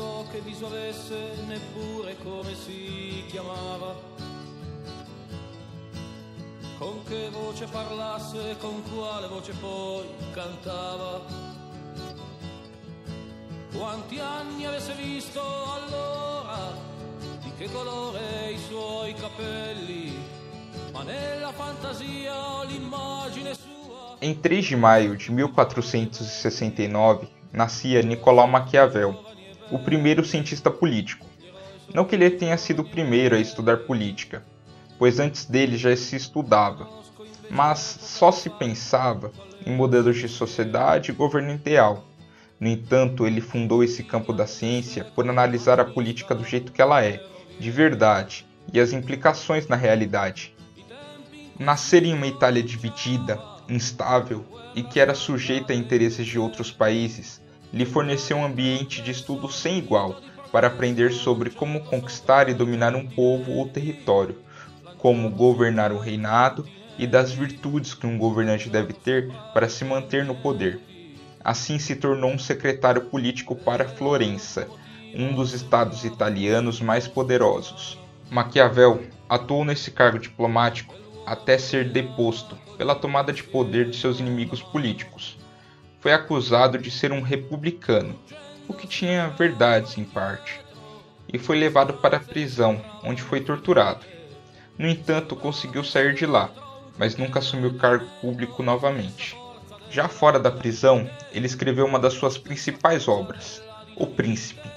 so che viso avesse neppure come si chiamava. Con che voce parlasse, con quale voce poi cantava. Quanti anni avesse visto allora, di che colore i suoi capelli, ma nella fantasia l'immagine sua. Em 3 de maio de 1469, nascia Nicolau Maquiavel, o primeiro cientista político. Não que ele tenha sido o primeiro a estudar política, pois antes dele já se estudava, mas só se pensava em modelos de sociedade e governo ideal. No entanto, ele fundou esse campo da ciência por analisar a política do jeito que ela é, de verdade, e as implicações na realidade. Nascer em uma Itália dividida, instável e que era sujeita a interesses de outros países, lhe forneceu um ambiente de estudo sem igual para aprender sobre como conquistar e dominar um povo ou território, como governar o reinado e das virtudes que um governante deve ter para se manter no poder. Assim se tornou um secretário político para Florença, um dos estados italianos mais poderosos. Maquiavel atuou nesse cargo diplomático até ser deposto pela tomada de poder de seus inimigos políticos. Foi acusado de ser um republicano, o que tinha verdades em parte, e foi levado para a prisão, onde foi torturado. No entanto, conseguiu sair de lá, mas nunca assumiu cargo público novamente. Já fora da prisão, ele escreveu uma das suas principais obras, O Príncipe,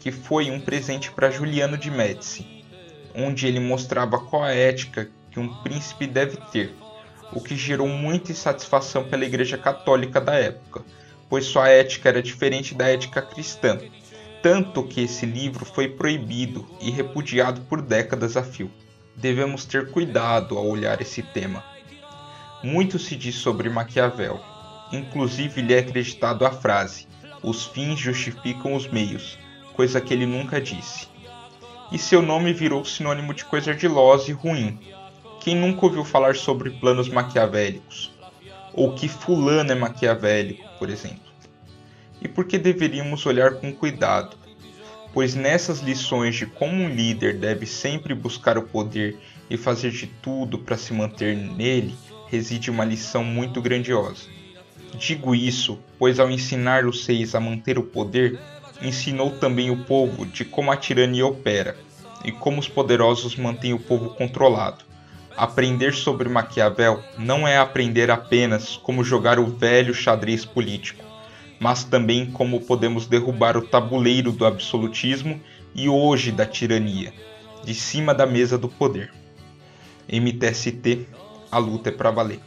que foi um presente para Juliano de Médici, onde ele mostrava qual a ética que um príncipe deve ter, o que gerou muita insatisfação pela Igreja Católica da época, pois sua ética era diferente da ética cristã, tanto que esse livro foi proibido e repudiado por décadas a fio. Devemos ter cuidado ao olhar esse tema. Muito se diz sobre Maquiavel, inclusive lhe é acreditado a frase: os fins justificam os meios, coisa que ele nunca disse. E seu nome virou sinônimo de coisa ardilosa e ruim, quem nunca ouviu falar sobre planos maquiavélicos? Ou que fulano é maquiavélico, por exemplo? E por que deveríamos olhar com cuidado? Pois nessas lições de como um líder deve sempre buscar o poder e fazer de tudo para se manter nele, reside uma lição muito grandiosa. Digo isso, pois ao ensinar os seis a manter o poder, ensinou também o povo de como a tirania opera e como os poderosos mantêm o povo controlado. Aprender sobre Maquiavel não é aprender apenas como jogar o velho xadrez político, mas também como podemos derrubar o tabuleiro do absolutismo e hoje da tirania, de cima da mesa do poder. MTST, a luta é para valer.